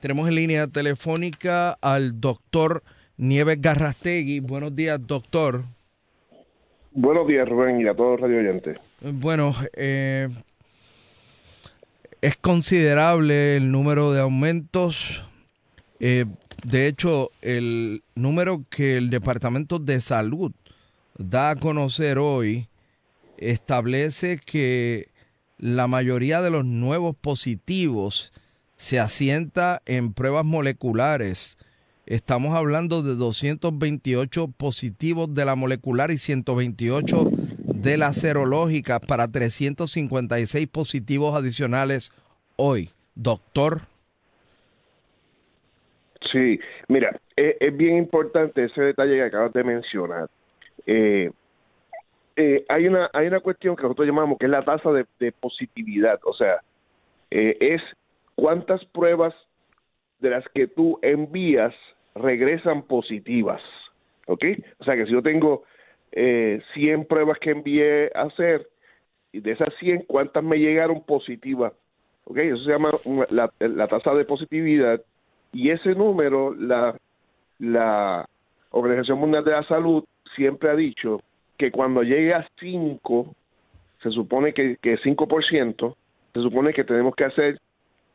Tenemos en línea telefónica al doctor Nieves Garrastegui. Buenos días, doctor. Buenos días, Rubén, y a todos los radio oyentes. Bueno, eh, es considerable el número de aumentos. Eh, de hecho, el número que el Departamento de Salud da a conocer hoy establece que la mayoría de los nuevos positivos se asienta en pruebas moleculares. Estamos hablando de 228 positivos de la molecular y 128 de la serológica para 356 positivos adicionales hoy. Doctor. Sí, mira, es, es bien importante ese detalle que acabas de mencionar. Eh, eh, hay una hay una cuestión que nosotros llamamos que es la tasa de, de positividad, o sea, eh, es cuántas pruebas de las que tú envías regresan positivas, ¿ok? O sea que si yo tengo eh, 100 pruebas que envié a hacer, y de esas 100, ¿cuántas me llegaron positivas? ¿Ok? Eso se llama la tasa de positividad y ese número la, la Organización Mundial de la Salud siempre ha dicho que cuando llegue a 5, se supone que, que 5%, se supone que tenemos que hacer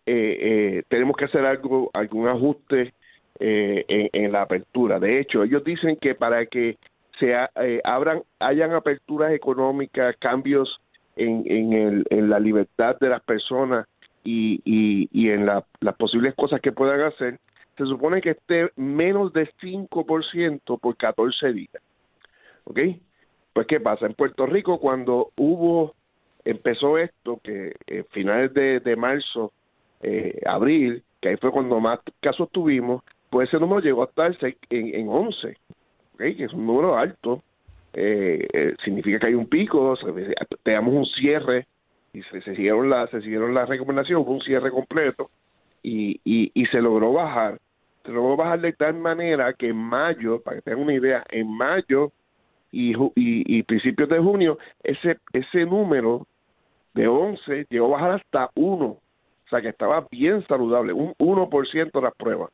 eh, eh, tenemos que hacer algo, algún ajuste eh, en, en la apertura. De hecho, ellos dicen que para que se ha- eh, abran, hayan aperturas económicas, cambios en, en, el, en la libertad de las personas y, y, y en la- las posibles cosas que puedan hacer, se supone que esté menos de 5% por 14 días. ¿Ok? Pues, ¿qué pasa? En Puerto Rico, cuando hubo, empezó esto, que eh, finales de, de marzo, eh, abril, que ahí fue cuando más casos tuvimos, pues ese número llegó a estar en, en 11, ¿ok? que es un número alto. Eh, eh, significa que hay un pico, se- tenemos un cierre y se, se siguieron la, se las recomendaciones, hubo un cierre completo y, y, se logró bajar. Se logró bajar de tal manera que en mayo, para que tengan una idea, en mayo y, y, y principios de junio, ese, ese número de 11 llegó a bajar hasta 1. O sea que estaba bien saludable, un 1% de las pruebas.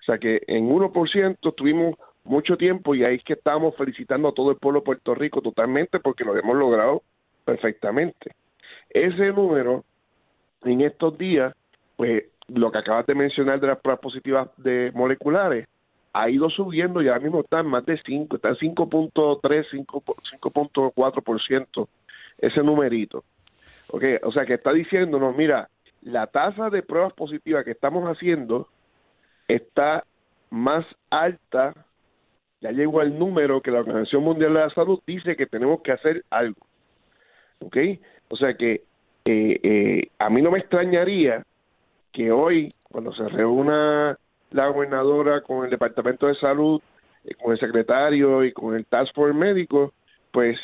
O sea que en 1% tuvimos mucho tiempo y ahí es que estamos felicitando a todo el pueblo de Puerto Rico totalmente porque lo hemos logrado perfectamente. Ese número en estos días, pues lo que acabas de mencionar de las pruebas positivas de moleculares, ha ido subiendo y ahora mismo está en más de 5, está en 5.3, 5 5.4% ese numerito. Okay, o sea que está diciéndonos, mira, la tasa de pruebas positivas que estamos haciendo está más alta, ya llegó al número que la Organización Mundial de la Salud dice que tenemos que hacer algo. ¿Ok? O sea que eh, eh, a mí no me extrañaría que hoy, cuando se reúna la gobernadora con el Departamento de Salud, eh, con el secretario y con el Task Force médico, pues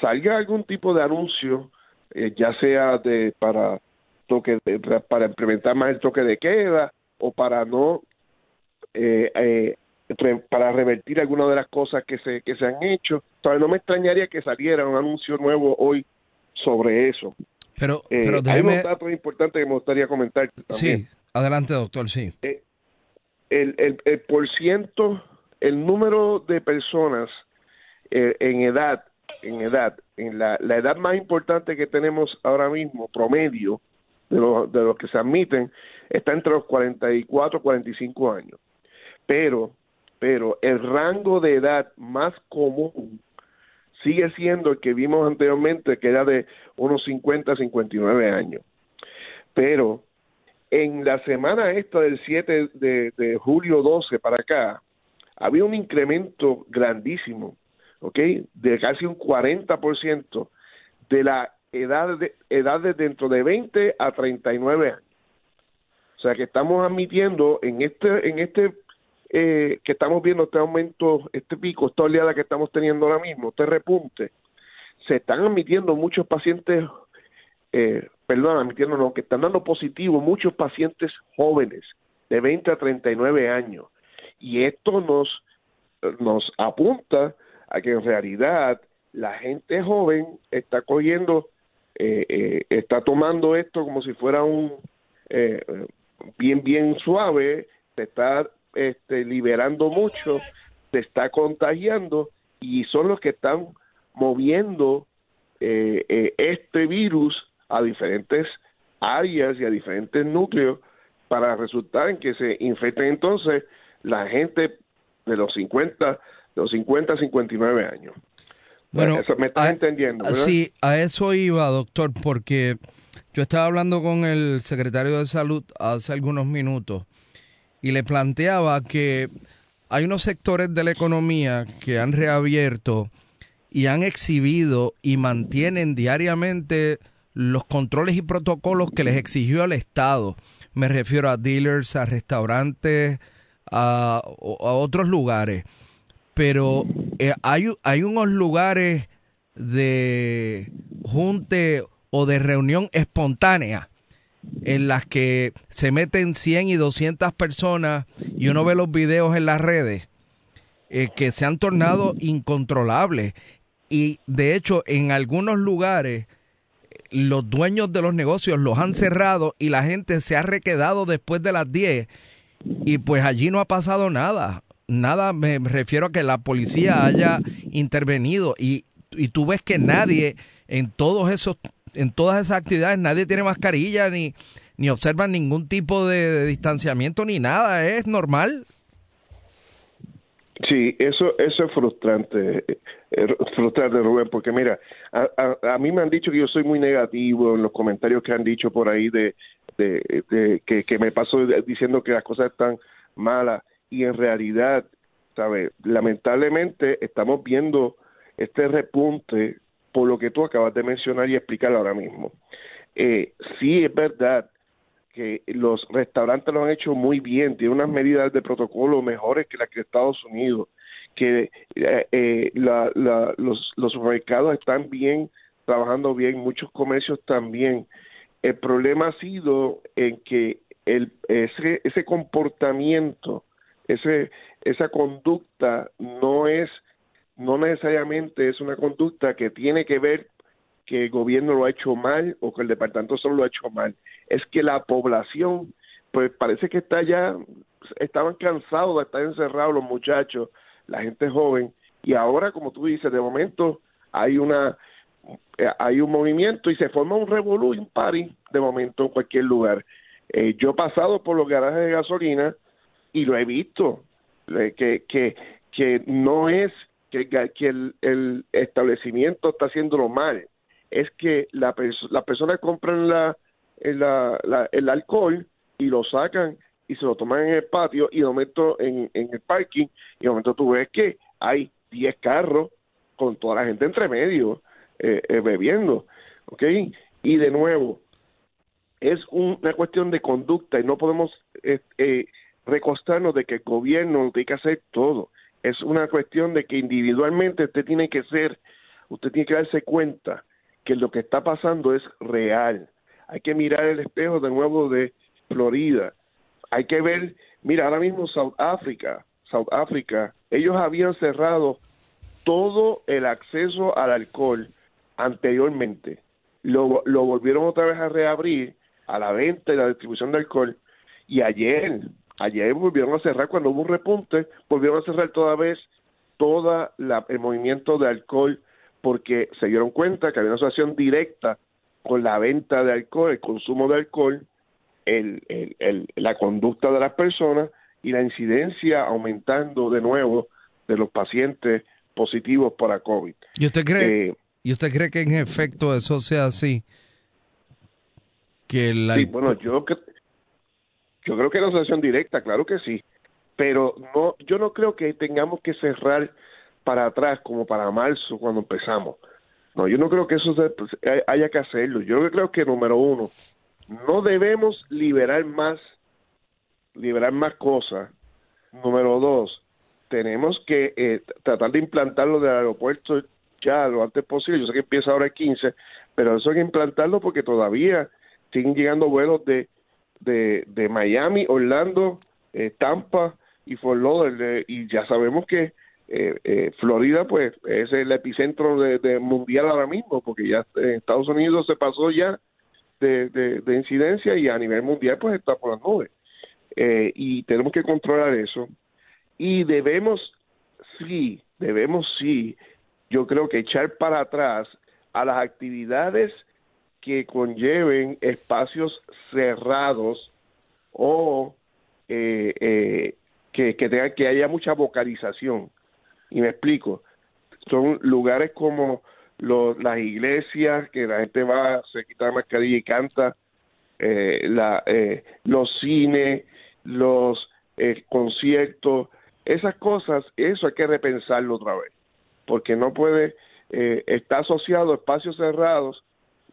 salga algún tipo de anuncio, ya sea de para toque para implementar más el toque de queda o para no eh, eh, para revertir algunas de las cosas que se, que se han hecho. Entonces no me extrañaría que saliera un anuncio nuevo hoy sobre eso. Pero, eh, pero Hay unos datos importantes que me gustaría comentar. Sí, adelante doctor, sí. Eh, el, el, el por ciento, el número de personas eh, en edad, en edad, en la, la, edad más importante que tenemos ahora mismo, promedio, de, los de los que se admiten, está entre los 44 y 45 años. Pero pero el rango de edad más común sigue siendo el que vimos anteriormente, que era de unos 50 a 59 años. Pero en la semana esta del 7 de, julio 12 para acá, había un incremento grandísimo, ¿ok? De casi un 40% de la edad de, edades dentro de 20 a 39 años. O sea que estamos admitiendo en este, en este eh, que estamos viendo este aumento, este pico, esta oleada que estamos teniendo ahora mismo, este repunte, se están admitiendo muchos pacientes, eh, perdón, admitiendo no, que están dando positivo muchos pacientes jóvenes de 20 a 39 años. Y esto nos, nos apunta a que en realidad la gente joven está cogiendo, eh, eh está tomando esto como si fuera un eh, bien, bien suave, se está este, liberando mucho, se está contagiando y son los que están moviendo eh, eh, este virus a diferentes áreas y a diferentes núcleos para resultar en que se infecten entonces la gente de los 50, de los 50 a 59 años. Bueno, me estás entendiendo. Sí, a eso iba, doctor, porque yo estaba hablando con el secretario de salud hace algunos minutos y le planteaba que hay unos sectores de la economía que han reabierto y han exhibido y mantienen diariamente los controles y protocolos que les exigió el Estado. Me refiero a dealers, a restaurantes, a, otros lugares. Pero eh, hay, hay unos lugares de junte o de reunión espontánea en las que se meten 100 y 200 personas y uno ve los videos en las redes eh, que se han tornado incontrolables y de hecho en algunos lugares los dueños de los negocios los han cerrado y la gente se ha requedado después de las 10 y pues allí no ha pasado nada. Nada, me refiero a que la policía haya intervenido y, y tú ves que nadie en todos esos en todas esas actividades nadie tiene mascarilla ni, ni observan ningún tipo de, distanciamiento ni nada, es normal. Sí, eso, eso es frustrante, eh, frustrante Rubén, porque mira, a, a, mí me han dicho que yo soy muy negativo en los comentarios que han dicho por ahí de, de, que, que me paso diciendo que las cosas están malas y en realidad, ¿sabes? Lamentablemente estamos viendo este repunte por lo que tú acabas de mencionar y explicar ahora mismo. Eh, sí es verdad que los restaurantes lo han hecho muy bien, tienen unas medidas de protocolo mejores que las que Estados Unidos, que eh, eh, la, los, los supermercados están bien, trabajando bien, muchos comercios también. El problema ha sido en que ese comportamiento, ese, esa conducta no es no necesariamente es una conducta que tiene que ver que el gobierno lo ha hecho mal o que el departamento solo lo ha hecho mal. Es que la población, pues parece que está ya, estaban cansados de estar encerrados los muchachos, la gente joven, y ahora, como tú dices, de momento hay una hay un movimiento y se forma un revolú, party de momento en cualquier lugar. Eh, yo he pasado por los garajes de gasolina y lo he visto, eh, que, que, que no es que, que el, establecimiento está haciéndolo mal, es que la, la persona compran la, el alcohol y lo sacan y se lo toman en el patio y de momento en, en el parking y de momento tú ves que hay 10 carros con toda la gente entre medio eh, eh, bebiendo, ¿ok? Y de nuevo, es una cuestión de conducta y no podemos eh, recostarnos de que el gobierno tiene que hacer todo es una cuestión de que individualmente usted tiene que ser, usted tiene que darse cuenta que lo que está pasando es real. hay que mirar el espejo de nuevo de Florida. Hay que ver, mira, ahora mismo South Africa, South Africa, ellos habían cerrado todo el acceso al alcohol anteriormente. Lo, lo volvieron otra vez a reabrir a la venta y la distribución de alcohol. Y ayer, ayer volvieron a cerrar, cuando hubo un repunte, volvieron a cerrar toda vez todo el movimiento de alcohol porque se dieron cuenta que había una asociación directa con la venta de alcohol, el consumo de alcohol, el, el, la conducta de las personas y la incidencia aumentando de nuevo de los pacientes positivos para COVID. ¿Y usted cree, eh, ¿y usted cree que en efecto eso sea así? Que la... Sí, bueno, yo, yo creo que es una asociación directa, claro que sí, pero no, yo no creo que tengamos que cerrar para atrás como para marzo cuando empezamos. No, yo no creo que eso pues, haya que hacerlo. Yo creo que número uno, no debemos liberar más, liberar más cosas. Número dos, tenemos que eh, tratar de implantarlo del aeropuerto ya lo antes posible. Yo sé que empieza ahora el 15, pero eso hay que implantarlo porque todavía siguen llegando vuelos de, de, de Miami, Orlando, eh, Tampa y Fort Lauderdale, y ya sabemos que eh, eh, Florida pues es el epicentro de, mundial ahora mismo porque ya en Estados Unidos se pasó ya de, incidencia y a nivel mundial pues está por las nubes. Eh, y tenemos que controlar eso. Y debemos sí debemos sí yo creo que echar para atrás a las actividades que conlleven espacios cerrados o que, que, tenga, que haya mucha vocalización y me explico. Son lugares como las iglesias, que la gente va, se quita la mascarilla y canta, eh, eh, los cines, los eh, conciertos, esas cosas, eso hay que repensarlo otra vez, porque no puede estar asociado a espacios cerrados,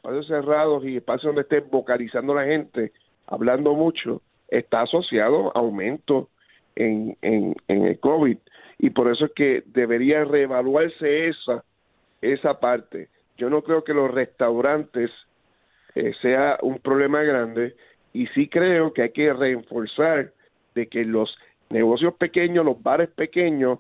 espacios cerrados y espacios donde esté vocalizando la gente, hablando mucho, está asociado a aumento en, en, en el COVID y por eso es que debería reevaluarse esa, esa parte. Yo no creo que los restaurantes eh, sea un problema grande y sí creo que hay que reforzar de que los negocios pequeños, los bares pequeños,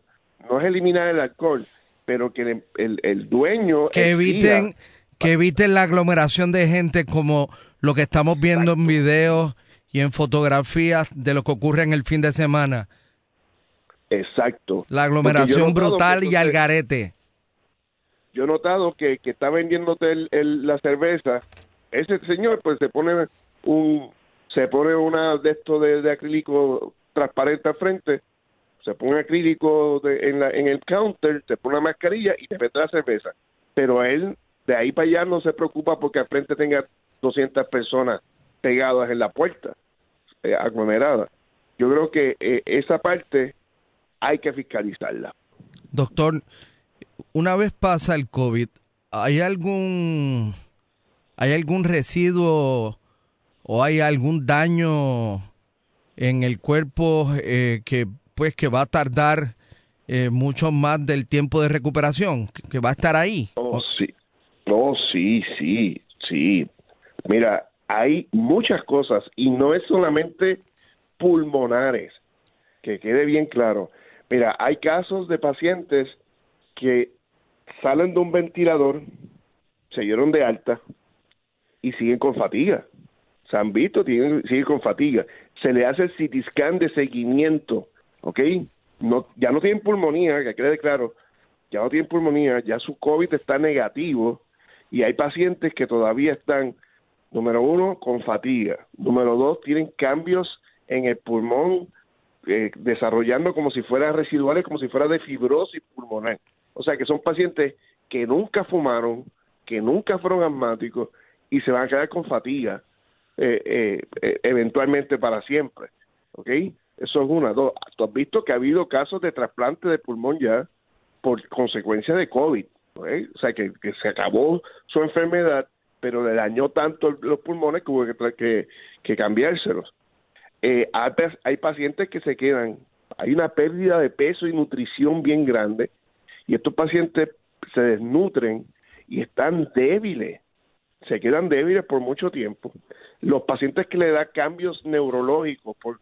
no es eliminar el alcohol, pero que el, el, dueño... Que eviten, que eviten la aglomeración de gente como lo que estamos viendo en videos y en fotografías de lo que ocurre en el fin de semana Exacto. La aglomeración brutal y al garete. Yo he notado que, que está vendiéndote el, la cerveza. Ese señor, pues se pone un se pone una de esto de, acrílico transparente al frente, se pone acrílico en, la, en el counter, se pone la mascarilla y te mete la cerveza. Pero él, de ahí para allá, no se preocupa porque al frente tenga 200 personas pegadas en la puerta, eh, aglomeradas. Yo creo que eh, esa parte hay que fiscalizarla. Doctor, una vez pasa el COVID, ¿hay algún, hay algún residuo o hay algún daño en el cuerpo eh, que pues que va a tardar eh, mucho más del tiempo de recuperación, que, va a estar ahí? Oh, sí, no, sí, sí, sí. Mira, hay muchas cosas y no es solamente pulmonares, que quede bien claro. Mira, hay casos de pacientes que salen de un ventilador, se dieron de alta y siguen con fatiga. Se han visto, tienen, siguen con fatiga. Se le hace el CT de seguimiento, ¿ok? Ya no tienen pulmonía, que quede claro, ya no tienen pulmonía, ya su COVID está negativo y hay pacientes que todavía están, número uno, con fatiga, número dos, tienen cambios en el pulmón eh, desarrollando como si fueran residuales, como si fuera de fibrosis pulmonar. O sea que son pacientes que nunca fumaron, que nunca fueron asmáticos y se van a quedar con fatiga eh, eh, eventualmente para siempre. ¿Ok? Eso es una. Dos, tú has visto que ha habido casos de trasplante de pulmón ya por consecuencia de COVID. O sea, que, se acabó su enfermedad, pero le dañó tanto los pulmones que hubo que, que, que cambiárselos eh, hay, pacientes que se quedan, hay una pérdida de peso y nutrición bien grande y estos pacientes se desnutren y están débiles, se quedan débiles por mucho tiempo. Los pacientes que le da cambios neurológicos por,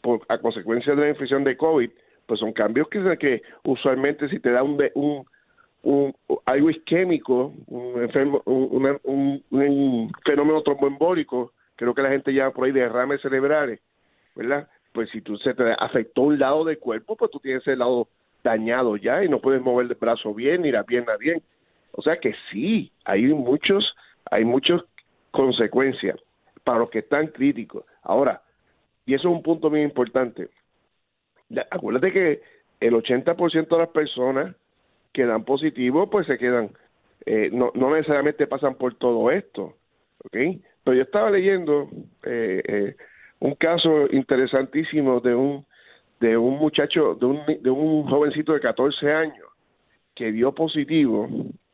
por a consecuencia de la infección de COVID, pues son cambios que, que usualmente si te da un, un, un algo isquémico, un, enfermo, un, un, fenómeno tromboembólico, creo que la gente llama por ahí derrames cerebrales, ¿verdad? Pues si tú se te afectó un lado del cuerpo, pues tú tienes el lado dañado ya y no puedes mover el brazo bien ni la pierna bien. O sea que sí, hay muchos, hay muchas consecuencias para los que están críticos. Ahora, y eso es un punto muy importante. Acuérdate que el 80% de las personas que dan positivo, pues se quedan, eh, no, no necesariamente pasan por todo esto, ¿ok? Pero yo estaba leyendo eh, eh, un caso interesantísimo de un de un muchacho, de un, de un jovencito de 14 años que dio positivo,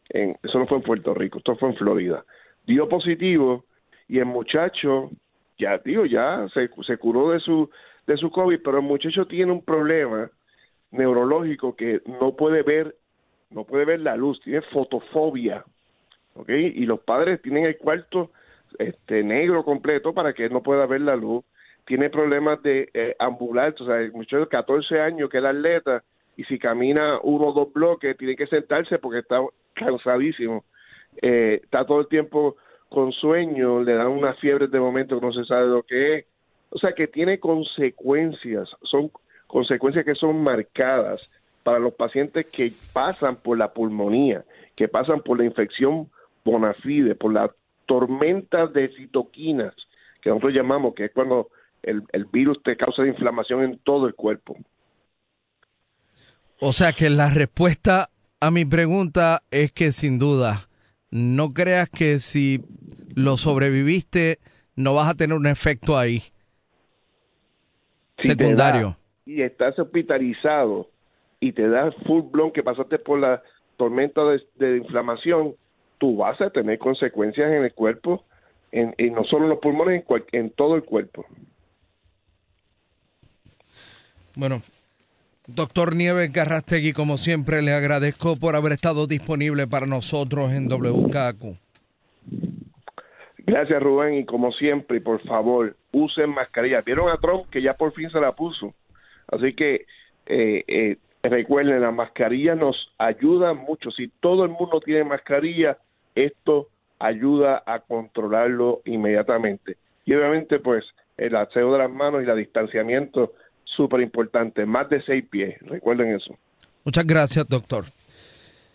en, eso no fue en Puerto Rico, esto fue en Florida, dio positivo y el muchacho, ya digo, ya se, se curó de su, de su COVID, pero el muchacho tiene un problema neurológico que no puede ver, no puede ver la luz, tiene fotofobia, ¿ok? Y los padres tienen el cuarto este negro completo para que no pueda ver la luz. Tiene problemas de eh, ambular, o sea, muchachos de 14 años que es atleta y si camina uno o dos bloques tiene que sentarse porque está cansadísimo, eh, está todo el tiempo con sueño, le dan unas fiebres de momento que no se sabe lo que es, o sea que tiene consecuencias, son consecuencias que son marcadas para los pacientes que pasan por la pulmonía, que pasan por la infección bona fide, por la tormenta de citoquinas, que nosotros llamamos, que es cuando el, virus te causa inflamación en todo el cuerpo. O sea que la respuesta a mi pregunta es que sin duda, no creas que si lo sobreviviste no vas a tener un efecto ahí secundario. y estás hospitalizado y te da full blown que pasaste por la tormenta de, inflamación, tú vas a tener consecuencias en el cuerpo, en, no solo en los pulmones, en, en todo el cuerpo. Bueno, doctor Nieves Garrastegui, como siempre, le agradezco por haber estado disponible para nosotros en WKQ. Gracias, Rubén, y como siempre, por favor, usen mascarilla. Vieron a Trump que ya por fin se la puso. Así que eh, eh, recuerden, la mascarilla nos ayuda mucho. Si todo el mundo tiene mascarilla, esto ayuda a controlarlo inmediatamente. Y obviamente, pues, el aseo de las manos y el distanciamiento súper importante, más de seis pies, recuerden eso. Muchas gracias, doctor.